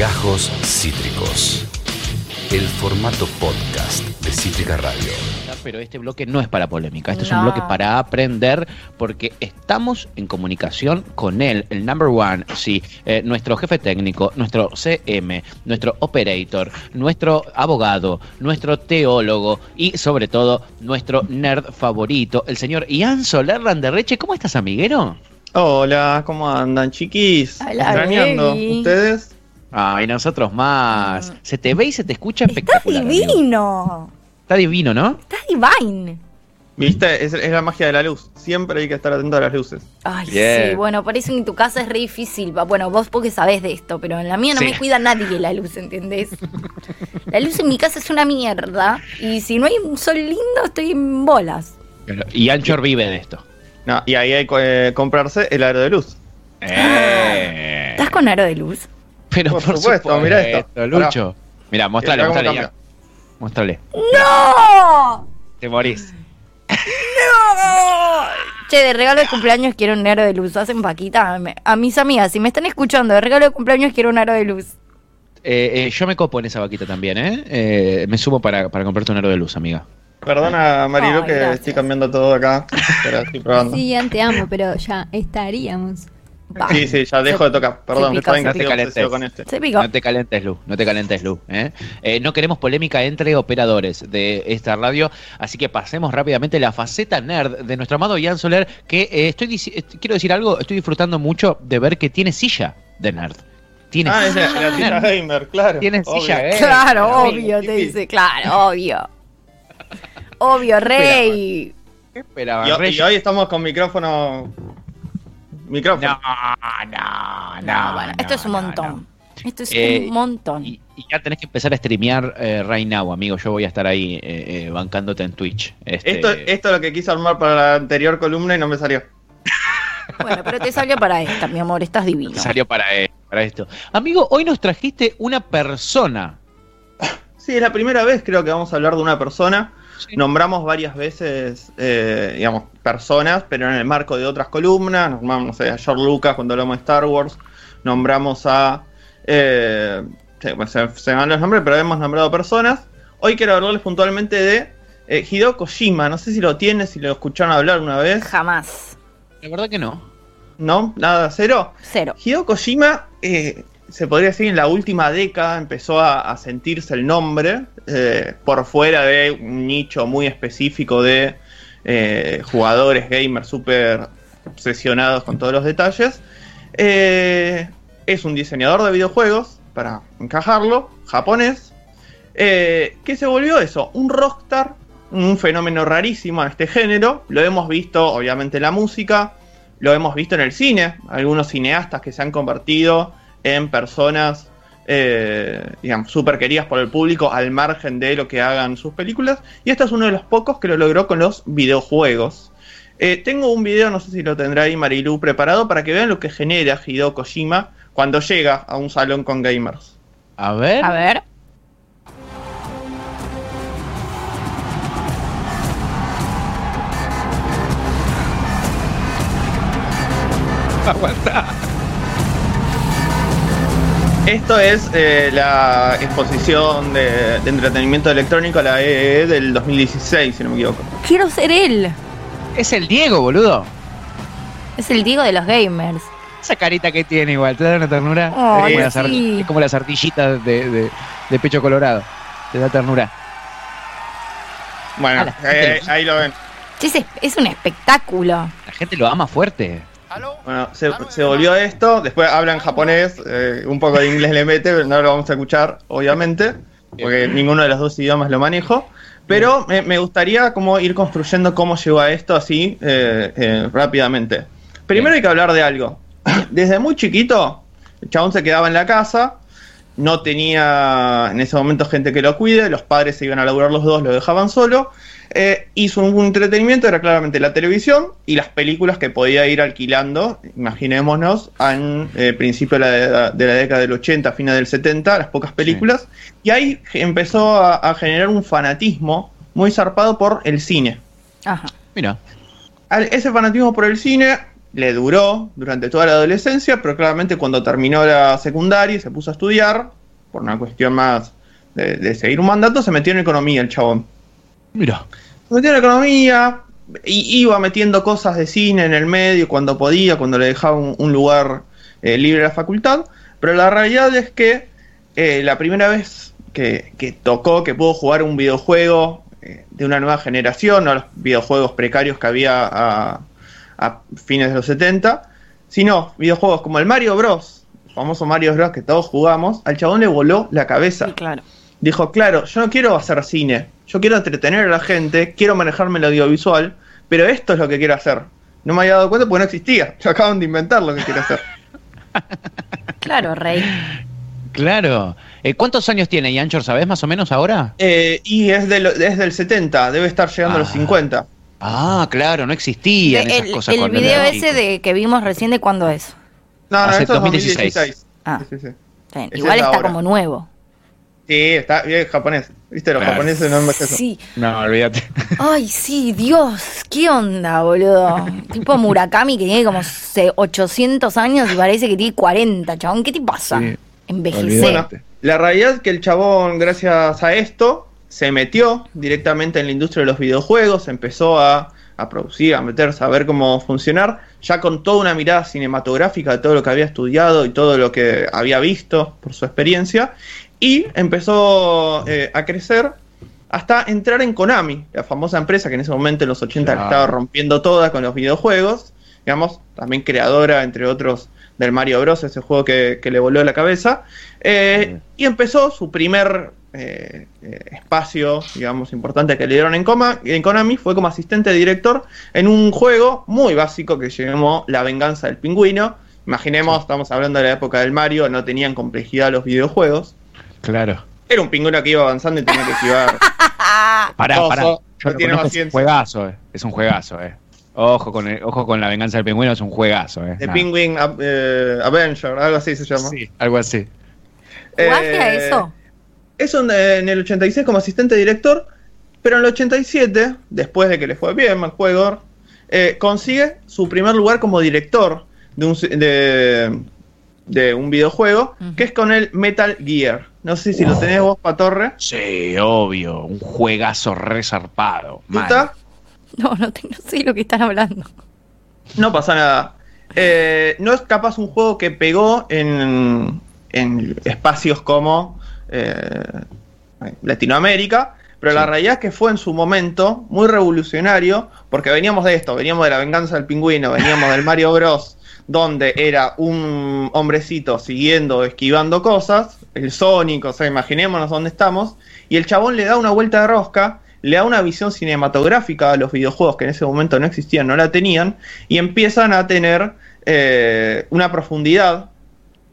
Gajos Cítricos. El formato podcast de Cítrica Radio. Pero este bloque no es para polémica, este es un bloque para aprender porque estamos en comunicación con él, el number one, sí, eh, nuestro jefe técnico, nuestro CM, nuestro operator, nuestro abogado, nuestro teólogo y sobre todo nuestro nerd favorito, el señor Ian Soler Landerreche. ¿Cómo estás, amiguero? Hola, ¿cómo andan, chiquis? Hola, ¿Extrañando? baby. ¿Ustedes? Ay, nosotros más. Se te ve y se te escucha Está espectacular. amigo. divino. Está divino, ¿no? Está divine. ¿Viste? Es, es la magia de la luz. Siempre hay que estar atento a las luces. Ay, Bien. sí, bueno, por eso en tu casa es re difícil. Va, Bueno, vos porque sabés de esto, pero en la mía no Sí. me cuida nadie la luz, ¿entendés? La luz en mi casa es una mierda. Y si no hay un sol lindo, estoy en bolas. Y Anchor vive de esto. No, y ahí hay que eh, comprarse el aro de luz. Eh. ¿Estás con aro de luz? Pero Por por, supuesto, supuesto, mirá esto. Lucho. Mira, mostrale, mostrale. ya. Mostrale. ¡No! Te morís. Che, de regalo de cumpleaños quiero un aro de luz. Hacen paquita. Me- A mis amigas, si me están escuchando, de regalo de cumpleaños quiero un aro de luz. Eh, eh, yo me copo en esa vaquita también, ¿eh? Eh, me subo para, para comprarte un aro de luz, amiga. Perdona, Marilu, Ay, que gracias. estoy cambiando todo acá. Pero estoy probando. Sí, te amo, pero ya estaríamos. Va. sí, ya dejo de tocar. Perdón, pica, estoy pica. obsesivo con este. No te calentes, Lu. No te calentes, Lu. ¿eh? Eh, no queremos polémica entre operadores de esta radio, así que pasemos rápidamente la faceta nerd de nuestro amado Ian Soler, que eh, estoy quiero decir algo, estoy disfrutando mucho de ver que tiene silla de nerd. Tiene Ah, es la, silla gamer, claro. Tiene silla gamer. Claro, obvio, te dice, claro, obvio. Obvio, rey. ¿Qué esperaba, Y, y hoy estamos con micrófono. Micrófono. No, no, no. No, bueno, esto es un montón. no. Esto es Eh, un montón. Y, y ya tenés que empezar a streamear eh, right now, amigo. Yo voy a estar ahí eh, eh, bancándote en Twitch. Este, Esto, esto es lo que quise armar para la anterior columna y no me salió. Bueno, pero te salió para esta, mi amor, estás divino. salió para, eh, para esto. Amigo, hoy nos trajiste una persona. Sí, es la primera vez creo que vamos a hablar de una persona. Sí. Nombramos varias veces, eh, digamos, personas, pero en el marco de otras columnas. Nombramos, no sé, a George Lucas cuando hablamos de Star Wars. Nombramos a... eh, se, se me van los nombres, pero hemos nombrado personas. Hoy quiero hablarles puntualmente de eh, Hideo Kojima. No sé si lo tienen, si lo escucharon hablar una vez. Jamás. La verdad que no. ¿No? Nada, cero. Cero. Hideo Kojima, eh, se podría decir, en la última década empezó a, a sentirse el nombre eh, por fuera de un nicho muy específico de eh, jugadores gamers súper obsesionados con todos los detalles. Eh, es un diseñador de videojuegos, para encajarlo, japonés, que se volvió eso, un rockstar, un fenómeno rarísimo en este género. Lo hemos visto, obviamente, en la música, lo hemos visto en el cine, algunos cineastas que se han convertido en personas, eh, digamos, súper queridas por el público al margen de lo que hagan sus películas. Y este es uno de los pocos que lo logró con los videojuegos. Eh, tengo un video, no sé si lo tendrá ahí Marilu preparado, para que vean lo que genera Hideo Kojima cuando llega a un salón con gamers. A ver. A ver. Aguanta. Esto es eh, la exposición de, de entretenimiento electrónico, la EE del 2016, si no me equivoco. Quiero ser él. Es el Diego, boludo. Es el Diego de los gamers. Esa carita que tiene igual, te da una ternura. Es, como las es como las ardillitas de, de- de pecho colorado. Te da ternura. Bueno, la eh, ahí lo ven. Es un espectáculo. La gente lo ama fuerte. Bueno, se, se volvió esto, después habla en japonés, eh, un poco de inglés le mete, pero no lo vamos a escuchar, obviamente, porque ninguno de los dos idiomas lo manejo. Pero me, me gustaría como ir construyendo cómo llegó a esto así eh, eh, rápidamente. Primero hay que hablar de algo. Desde muy chiquito, el chabón se quedaba en la casa, no tenía en ese momento gente que lo cuide, los padres se iban a laburar los dos, lo dejaban solo. Eh, hizo un, un entretenimiento, era claramente la televisión y las películas que podía ir alquilando, imaginémonos, en eh, principio de la, de la década del 80, fines del 70, las pocas películas, y ahí empezó a, a generar un fanatismo muy zarpado por el cine. Ajá. Mira. Al- ese fanatismo por el cine le duró durante toda la adolescencia, pero claramente cuando terminó la secundaria y se puso a estudiar, por una cuestión más de, de seguir un mandato, se metió en economía el chabón. Mira. Se metió en economía, y iba metiendo cosas de cine en el medio cuando podía, cuando le dejaba un, un lugar eh, libre a la facultad, pero la realidad es que eh, la primera vez que, que tocó, que pudo jugar un videojuego eh, de una nueva generación, no los videojuegos precarios que había a, a fines de los 70, sino videojuegos como el Mario Bros, el famoso Mario Bros que todos jugamos, al chabón le voló la cabeza. Sí, claro. Dijo, claro, yo no quiero hacer cine, yo quiero entretener a la gente, quiero manejarme el audiovisual, pero esto es lo que quiero hacer. No me había dado cuenta porque no existía. Yo acaban de inventar lo que quiero hacer. Claro, Rey. Claro. Eh, ¿Cuántos años tiene Yanchor, sabes más o menos ahora? Eh, y es, de lo- es del 70, debe estar llegando a los Ah. 50. Ah, claro, no existían De- esas el cosas el video ese chico. de que vimos recién, ¿de cuándo es? No, no, Hace esto es 2016. 2016. Ah. Sí, sí, sí. Igual es está ahora. como nuevo. Sí, está bien japonés. ¿Viste? Los Claro. japoneses no envejecen. Sí. No, olvídate. Ay, sí, Dios, ¿qué onda, boludo? tipo Murakami que tiene como se- 800 años y parece que tiene 40, chabón. ¿Qué te pasa? Sí. Envejecer. Bueno, la realidad es que el chabón, gracias a esto, se metió directamente en la industria de los videojuegos, empezó a, a producir, a meterse, a ver cómo funcionar, ya con toda una mirada cinematográfica de todo lo que había estudiado y todo lo que había visto por su experiencia, y empezó eh, a crecer hasta entrar en Konami, la famosa empresa que en ese momento en los 80 la estaba rompiendo toda con los videojuegos, digamos, también creadora, entre otros, del Mario Bros, ese juego que, que le voló la cabeza, eh, y empezó su primer eh, espacio, digamos, importante que le dieron en, Coma, en Konami, fue como asistente de director en un juego muy básico que se llamó La venganza del pingüino. Imaginemos, estamos hablando de la época del Mario, no tenían complejidad los videojuegos. Claro. Era un pingüino que iba avanzando y tenía que esquivar. Pará, pará. no Yo lo tiene conozco, es un juegazo, eh. Es un juegazo, eh. Ojo con, el- ojo con la venganza del pingüino, es un juegazo, eh. The Nah. Penguin eh, Avenger, algo así se llama. Sí, algo así. ¿Jugaste a Eh, eso? Eso en, en el 86 como asistente director, pero en el 87, después de que le fue bien al juego, eh, consigue su primer lugar como director de un, de, de un videojuego, Ujú. que es con el Metal Gear. No sé si lo tenés vos, Patorre. Sí, obvio. Un juegazo resarpado. No, no, te- no sé lo que están hablando. No pasa nada. Eh, no es capaz un juego que pegó en, en espacios como eh, Latinoamérica, pero la realidad es que fue en su momento muy revolucionario, porque veníamos de esto, veníamos de la venganza del pingüino, veníamos del Mario Bros, donde era un hombrecito siguiendo, esquivando cosas, el Sonic, o sea, imaginémonos dónde estamos, y el chabón le da una vuelta de rosca, le da una visión cinematográfica a los videojuegos que en ese momento no existían, no la tenían, y empiezan a tener eh, una profundidad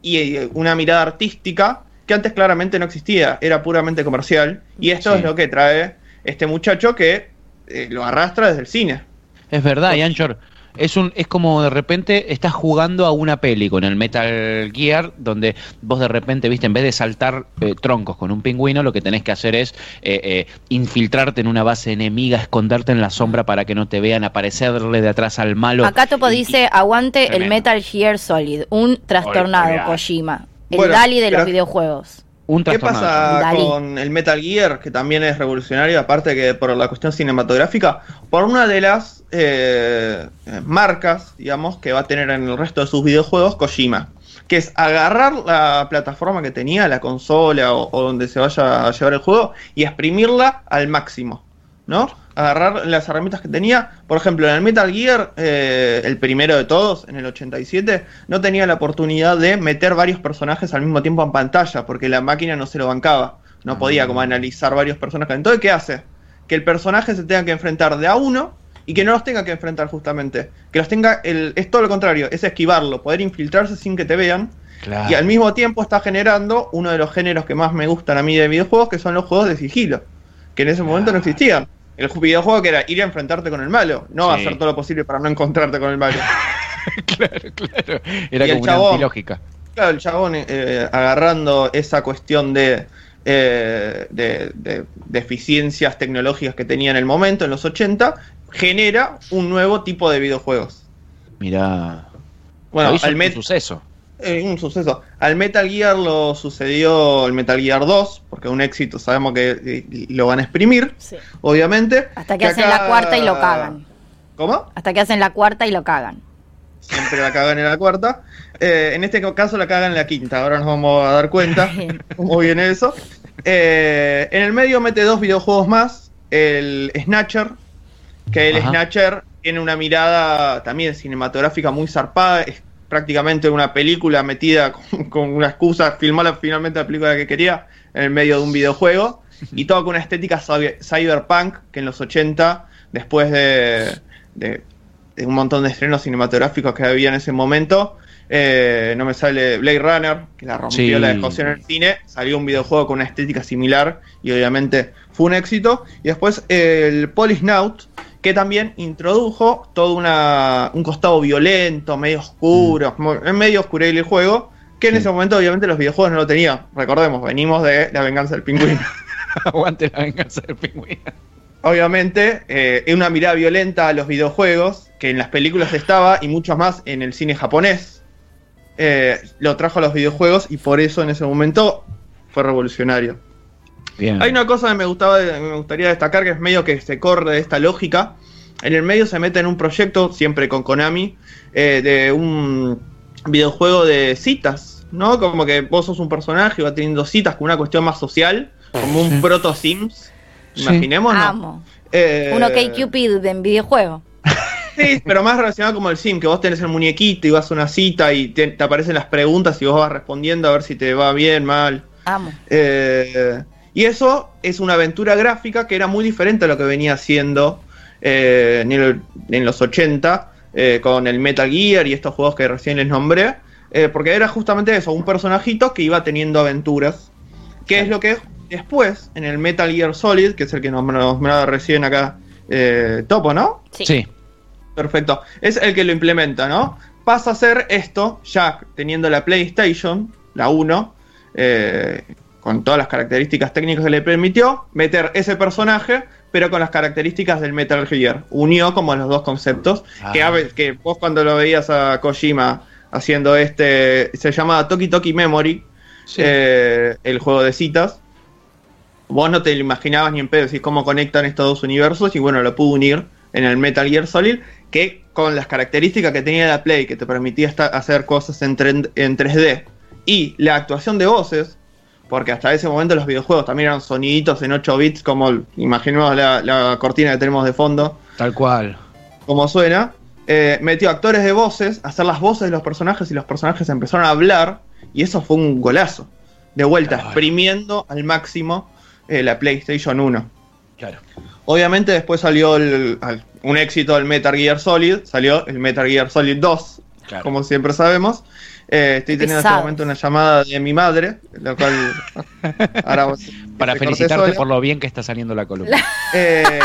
y una mirada artística que antes claramente no existía, era puramente comercial, y esto Sí. es lo que trae este muchacho que eh, lo arrastra desde el cine. Es verdad, Yanchor. Es, un, es como de repente estás jugando a una peli con el Metal Gear, donde vos de repente, viste, en vez de saltar eh, troncos con un pingüino, lo que tenés que hacer es eh, eh, infiltrarte en una base enemiga, esconderte en la sombra para que no te vean, aparecerle de atrás al malo. Acá Topo y- dice, aguante el. Metal Gear Solid, un trastornado. Kojima. El Bueno, Dali de los videojuegos. Un ¿Qué pasa con el Metal Gear, que también es revolucionario, aparte que por la cuestión cinematográfica? Por una de las eh, eh, marcas, digamos, que va a tener en el resto de sus videojuegos Kojima, que es agarrar la plataforma que tenía, la consola o, o donde se vaya a llevar el juego, y exprimirla al máximo, ¿no? Agarrar las herramientas que tenía, por ejemplo, en el Metal Gear, eh, el primero de todos, en el 87, no tenía la oportunidad de meter varios personajes al mismo tiempo en pantalla, porque la máquina no se lo bancaba. No podía como analizar varios personajes. Entonces, ¿qué hace? Que el personaje se tenga que enfrentar de a uno y que no los tenga que enfrentar justamente. Que los tenga, el, es todo lo contrario, es esquivarlo, poder infiltrarse sin que te vean. Claro. Y al mismo tiempo está generando uno de los géneros que más me gustan a mí de videojuegos, que son los juegos de sigilo, que en ese momento no existían. El ju- videojuego que era ir a enfrentarte con el malo, no Sí. hacer todo lo posible para no encontrarte con el malo. claro, claro. Era Y el como una chabón. antilógica. Claro, el chabón eh, agarrando esa cuestión de, eh, de, de- de eficiencias tecnológicas que tenía en el momento, en los 80, genera un nuevo tipo de videojuegos. Mirá. Bueno, al un suceso. eh, un suceso. Al Metal Gear lo sucedió el Metal Gear 2, porque un éxito sabemos que eh, lo van a exprimir, Sí. obviamente. Hasta que, hacen la cuarta y lo cagan. ¿Cómo? Hasta que hacen la cuarta y lo cagan. Siempre la cagan en la cuarta. Eh, en este caso la cagan en la quinta, ahora nos vamos a dar cuenta Bien. cómo viene eso. Eh, en el medio mete dos videojuegos más, el Snatcher, que el Ajá. Snatcher tiene una mirada también cinematográfica muy zarpada, es prácticamente una película metida con, con una excusa, filmar finalmente la película que quería en el medio de un videojuego, y todo con una estética cyber- cyberpunk que en los 80, después de, de- de un montón de estrenos cinematográficos que había en ese momento, eh, no me sale Blade Runner, que la rompió, Sí. la dejó en el cine, salió un videojuego con una estética similar y obviamente fue un éxito. Y después eh, el Polisnaut, que también introdujo todo una, un costado violento, medio oscuro, es medio oscurable el juego, que en Sí. ese momento obviamente los videojuegos no lo tenían. Recordemos, venimos de La venganza del pingüino. Aguante la venganza del pingüino. Obviamente, eh, una mirada violenta a los videojuegos, que en las películas estaba y mucho más en el cine japonés. Eh, lo trajo a los videojuegos y por eso en ese momento fue revolucionario. Bien. Hay una cosa que me, gustaba, me gustaría destacar que es medio que se corre de esta lógica. En el medio se mete en un proyecto, siempre con Konami, eh, de un videojuego de citas, ¿no? Como que vos sos un personaje y va teniendo citas con una cuestión más social, como un Sí. proto Sims. Sí. Imaginémonos. Amo. Eh, Uno que Cupid en videojuego. Sí, pero más relacionado como el sim, que vos tenés el muñequito y vas a una cita y te, te aparecen las preguntas y vos vas respondiendo a ver si te va bien, mal. Amo. Eh, y eso es una aventura gráfica que era muy diferente a lo que venía haciendo eh, en, el- en los 80 eh, con el Metal Gear y estos juegos que recién les nombré. eh, porque era justamente eso, un personajito que iba teniendo aventuras. Que es lo que después, en el Metal Gear Solid, que es el que nos nombraba recién acá eh, Topo, ¿no? Sí. Perfecto. Es el que lo implementa, ¿no? Pasa a ser esto, ya teniendo la PlayStation, la 1, eh, con todas las características técnicas que le permitió, meter ese personaje, pero con las características del Metal Gear. Unió como los dos conceptos. Ah. Que, a que vos cuando lo veías a Kojima haciendo este, se llamaba Toki Toki Memory, Sí. eh, el juego de citas. Vos no te lo imaginabas ni en pedo decir cómo conectan estos dos universos y bueno, lo pudo unir en el Metal Gear Solid, que con las características que tenía la Play, que te permitía hacer cosas en, en 3D, y la actuación de voces, porque hasta ese momento los videojuegos también eran soniditos en 8 bits, como imaginemos la, la cortina que tenemos de fondo, Tal cual. como suena, eh, metió actores de voces, hacer las voces de los personajes y los personajes empezaron a hablar y eso fue un golazo. De vuelta, Claro. exprimiendo al máximo eh, la PlayStation 1. Claro. Obviamente después salió el- un éxito del Metal Gear Solid, salió el Metal Gear Solid 2, Claro. como siempre sabemos. Eh, estoy teniendo en este momento una llamada de mi madre, lo cual ahora vos- Para felicitarte por lo bien que está saliendo la columna. Eh,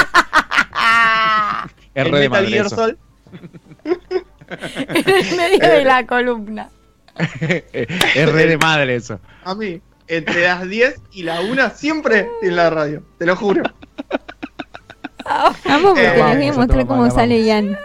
re de Metal madre Gear eso. Solid en medio de la columna. es re de madre eso. A mí, entre las 10 y la 1 siempre en la radio, te lo juro. Amo porque Eh, les voy a vamos, mostrar cómo sale vamos. Ian.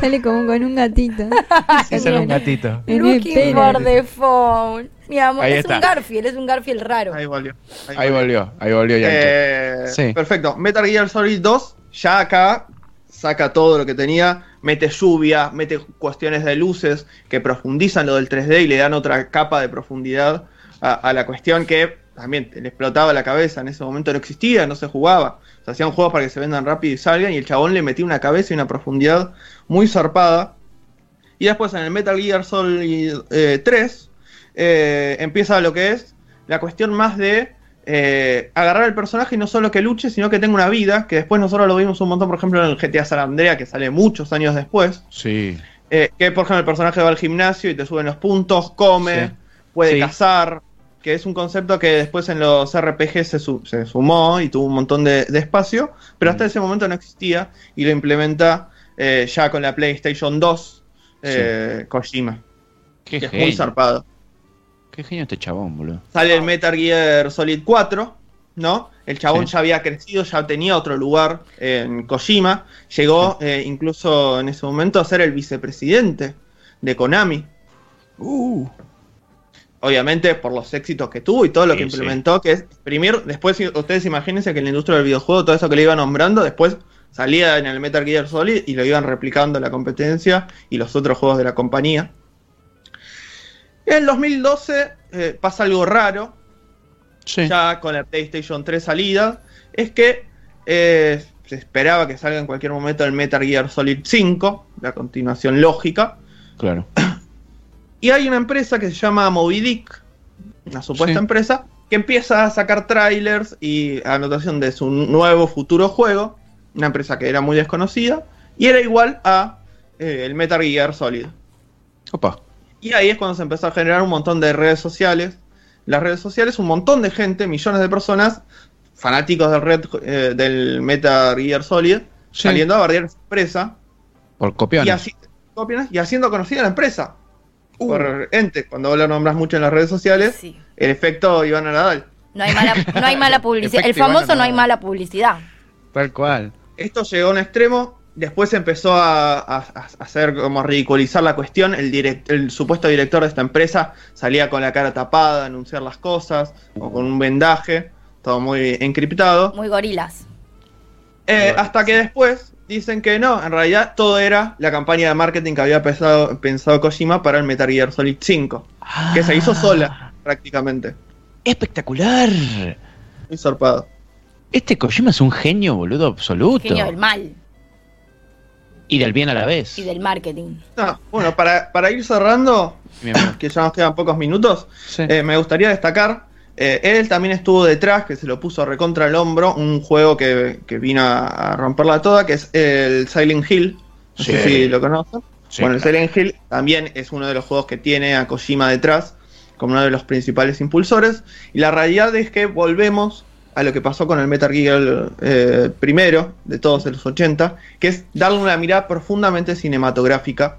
Sale como con un gatito. Sí, sale un gatito. Looking for the phone. Mi amor, Ahí es está. un Garfield, es un Garfield raro. Ahí volvió. Ahí volvió, ahí volvió ya. Eh, Sí. Perfecto. Metal Gear Solid 2, ya acá saca todo lo que tenía, mete lluvia, mete cuestiones de luces que profundizan lo del 3D y le dan otra capa de profundidad a, a la cuestión que también le explotaba la cabeza. En ese momento no existía, no se jugaba. Se hacían juegos para que se vendan rápido y salgan y el chabón le metía una cabeza y una profundidad muy zarpada. Y después en el Metal Gear Solid eh, 3 eh, empieza lo que es la cuestión más de eh, agarrar al personaje y no solo que luche, sino que tenga una vida, que después nosotros lo vimos un montón, por ejemplo, en el GTA San Andrea, que sale muchos años después, Sí. eh, que por ejemplo el personaje va al gimnasio y te suben los puntos, come, Sí. puede Sí. cazar, que es un concepto que después en los RPG se, su- se sumó y tuvo un montón de, de espacio, pero hasta Mm. ese momento no existía y lo implementa eh, ya con la PlayStation 2 eh, Kojima, Qué que es muy zarpado. Qué genio este chabón, boludo. Sale el Metal Gear Solid 4, ¿no? El chabón Sí. ya había crecido, ya tenía otro lugar en Kojima. Llegó eh, incluso en ese momento a ser el vicepresidente de Konami. Uh. Obviamente por los éxitos que tuvo y todo lo Sí, que sí. implementó, que es exprimir. Después, si- ustedes imagínense que en la industria del videojuego, todo eso que le iba nombrando, después salía en el Metal Gear Solid y lo iban replicando la competencia y los otros juegos de la compañía. En 2012 eh, pasa algo raro, Sí. ya con la PlayStation 3 salida, es que eh, se esperaba que salga en cualquier momento el Metal Gear Solid 5, la continuación lógica, Claro. y hay una empresa que se llama Moby Dick, una supuesta Sí. empresa, que empieza a sacar trailers y anotación de su nuevo futuro juego, una empresa que era muy desconocida, y era igual a eh, el Metal Gear Solid. Opa. Y ahí es cuando se empezó a generar un montón de redes sociales. Las redes sociales, un montón de gente, millones de personas, fanáticos del, red, eh, del Metal Gear Solid, Sí. saliendo a bardear esa empresa Por y, copiones. así- copiones, y haciendo conocida la empresa. Uh. Por ente, cuando vos la nombras mucho en las redes sociales, Sí. el efecto Iván Nadal. No hay mala, no hay mala publicidad. El famoso no hay mala publicidad. Tal cual. Esto llegó a un extremo, después empezó a, a- a hacer como ridiculizar la cuestión. El, direct- el supuesto director de esta empresa salía con la cara tapada a anunciar las cosas, o con un vendaje, todo muy encriptado. Muy gorilas. Eh, hasta que después dicen que no, en realidad todo era la campaña de marketing que había pensado, pensado Kojima para el Metal Gear Solid 5, que se hizo sola prácticamente. Espectacular. Muy zarpado. Este Kojima es un genio, boludo, absoluto. Genio del mal Y del bien a la vez. y del marketing. No, bueno, para, para ir cerrando, que ya nos quedan pocos minutos, Sí. Eh, me gustaría destacar, eh, él también estuvo detrás, que se lo puso recontra el hombro, un juego que, que vino a, romperla toda, que es el Silent Hill. No sé Sí. si lo conocen. Sí, bueno, el claro. Silent Hill también es uno de los juegos que tiene a Kojima detrás, como uno de los principales impulsores. Y la realidad es que volvemos a lo que pasó con el Metal Gear eh, primero, de todos de los 80, que es darle una mirada profundamente cinematográfica,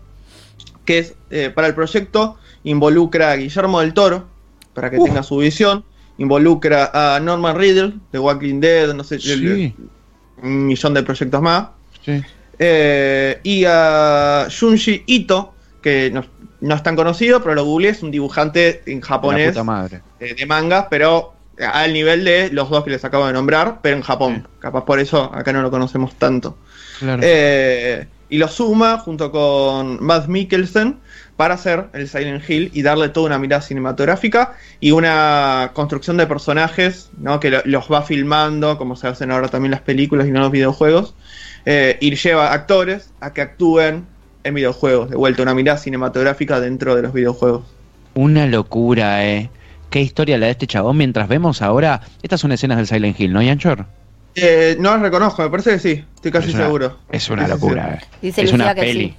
que es, eh, para el proyecto, involucra a Guillermo del Toro, para que Uf. tenga su visión, involucra a Norman Riddle, de Walking Dead, no sé, Sí. un millón de proyectos más, Sí. eh, y a Junji Ito, que no, no es tan conocido, pero lo googleé, es un dibujante en japonés eh, de mangas, pero al nivel de los dos que les acabo de nombrar, pero en Japón. Sí. Capaz por eso acá no lo conocemos tanto. Claro. Eh, y lo suma junto con Matt Mikkelsen para hacer el Silent Hill y darle toda una mirada cinematográfica y una construcción de personajes ¿no? que lo- los va filmando, como se hacen ahora también las películas y no los videojuegos, eh, y lleva actores a que actúen en videojuegos, de vuelta una mirada cinematográfica dentro de los videojuegos. Una locura, eh. Qué historia la de este chabón mientras vemos ahora. Estas son escenas del Silent Hill, ¿no, Yanchor? Eh, no los reconozco, me parece que sí, estoy casi Es una- seguro. Es una Sí, sí, sí. locura, eh. Dice es Lucía una que peli. sí.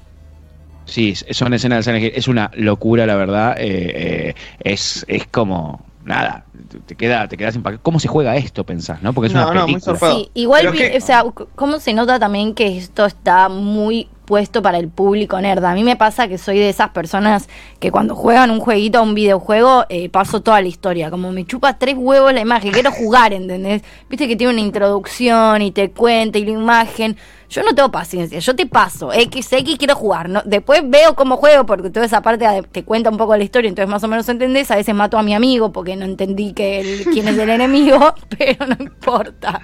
Sí, son escenas del Silent Hill. Es una locura, la verdad. eh, eh, es, es como. Nada, te queda, te quedas impactado. ¿Cómo se juega esto, pensás, no? Porque es No, una no, muy película. Sí, igual, vi- o sea, ¿cómo se nota también que esto está muy puesto para el público nerd? A mí me pasa que soy de esas personas que cuando juegan un jueguito un videojuego, eh, paso toda la historia. Como me chupa tres huevos la imagen, quiero jugar, ¿entendés? Viste que tiene una introducción y te cuenta y la imagen. Yo no tengo paciencia, yo te paso, X, X, quiero jugar. ¿no? Después veo cómo juego, porque toda esa parte te cuenta un poco la historia, entonces más o menos entendés. A veces mato a mi amigo porque no entendí que el- quién es el enemigo, pero no importa.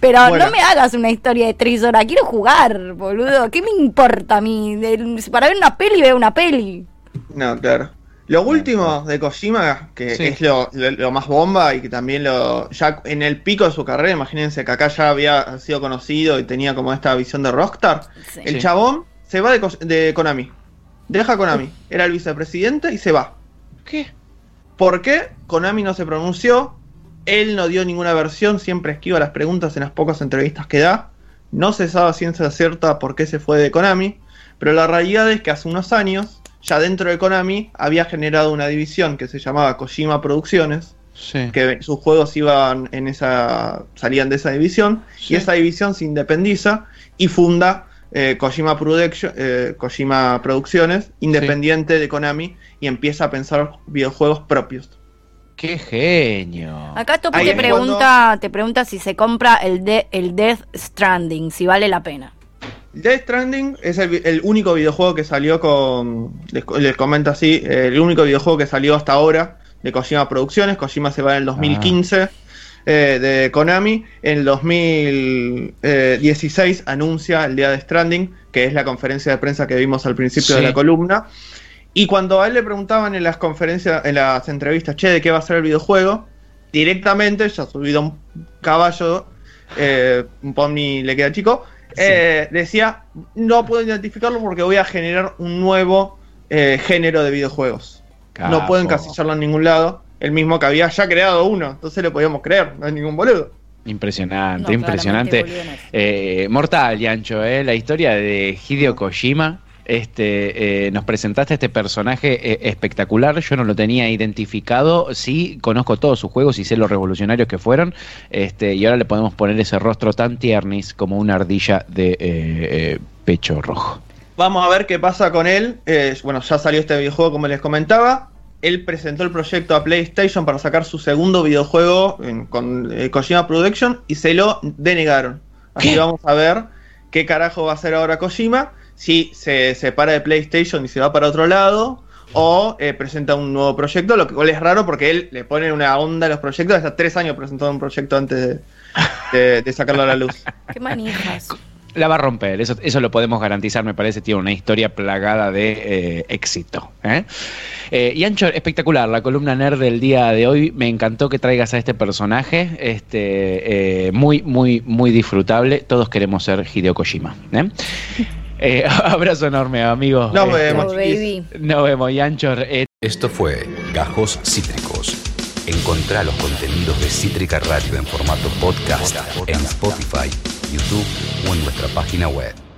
Pero Bueno. no me hagas una historia de tres horas, quiero jugar, boludo. ¿Qué me importa a mí? Para ver una peli, veo una peli. No, claro. Lo último de Kojima, que Sí. es lo, lo- lo más bomba y que también lo. Ya en el pico de su carrera, imagínense que acá ya había sido conocido y tenía como esta visión de Rockstar. Sí. El Sí. chabón se va de, de Konami. Deja Konami. Era el vicepresidente y se va. ¿Qué? ¿Por qué? Konami no se pronunció. Él no dio ninguna versión, siempre esquiva las preguntas en las pocas entrevistas que da. No se sabe a ciencia cierta por qué se fue de Konami. Pero la realidad es que hace unos años, ya dentro de Konami, había generado una división que se llamaba Kojima Producciones. Sí. Que sus juegos iban en esa. salían de esa división. Sí. Y esa división se independiza y funda eh, Kojima, Production- eh, Kojima Producciones, independiente de Konami, y empieza a pensar videojuegos propios. qué genio. Acá Topi Ahí te pregunta, te pregunta si se compra el, de, el Death Stranding, si vale la pena. Death Stranding es el, único videojuego que salió con. Les, les comento así: el único videojuego que salió hasta ahora de Kojima Producciones. Kojima se va en el 2015 eh, de Konami. En el 2016 anuncia el día de Stranding, que es la conferencia de prensa que vimos al principio de la columna. Y cuando a él le preguntaban en las conferencias, en las entrevistas, che, ¿de qué va a ser el videojuego? Directamente, ya subido un caballo, eh, un pony le queda chico, eh, decía, no puedo identificarlo porque voy a generar un nuevo eh, género de videojuegos. No puedo encasillarlo en ningún lado. El mismo que había ya creado uno, entonces le podíamos creer, no hay ningún boludo. Impresionante, No, impresionante. Eh, mortal, Yancho, eh, la historia de Hideo Kojima. Este, eh, nos presentaste este personaje eh, espectacular. Yo no lo tenía identificado. Sí, conozco todos sus juegos y sé los revolucionarios que fueron. Este, y ahora le podemos poner ese rostro tan tiernis como una ardilla de eh, pecho rojo. Vamos a ver qué pasa con él. Bueno, ya salió este videojuego como les comentaba. Él presentó el proyecto a PlayStation para sacar su segundo videojuego con Kojima Production y se lo denegaron. Así ¿Qué? vamos a ver qué carajo va a hacer ahora Kojima. Si se separa de PlayStation y se va para otro lado o eh, presenta un nuevo proyecto, lo que cual es raro porque él le pone una onda a los proyectos. Hasta tres años presentó un proyecto antes de, de- de sacarlo a la luz. Qué manijas. La va a romper, eso, eso lo podemos garantizar, me parece, tiene una historia plagada de eh, éxito. ¿eh? Eh, y Ancho, espectacular, la columna nerd del día de hoy, me encantó que traigas a este personaje, este, eh, muy, muy, muy disfrutable, todos queremos ser Hideo Kojima. ¿Eh? Abrazo enorme, amigos. Nos Este, vemos. Oh, baby. nos vemos, y Ancho, eh, Esto fue Gajos Cítricos. Encontrá los contenidos de Cítrica Radio en formato podcast en Spotify, YouTube o en nuestra página web.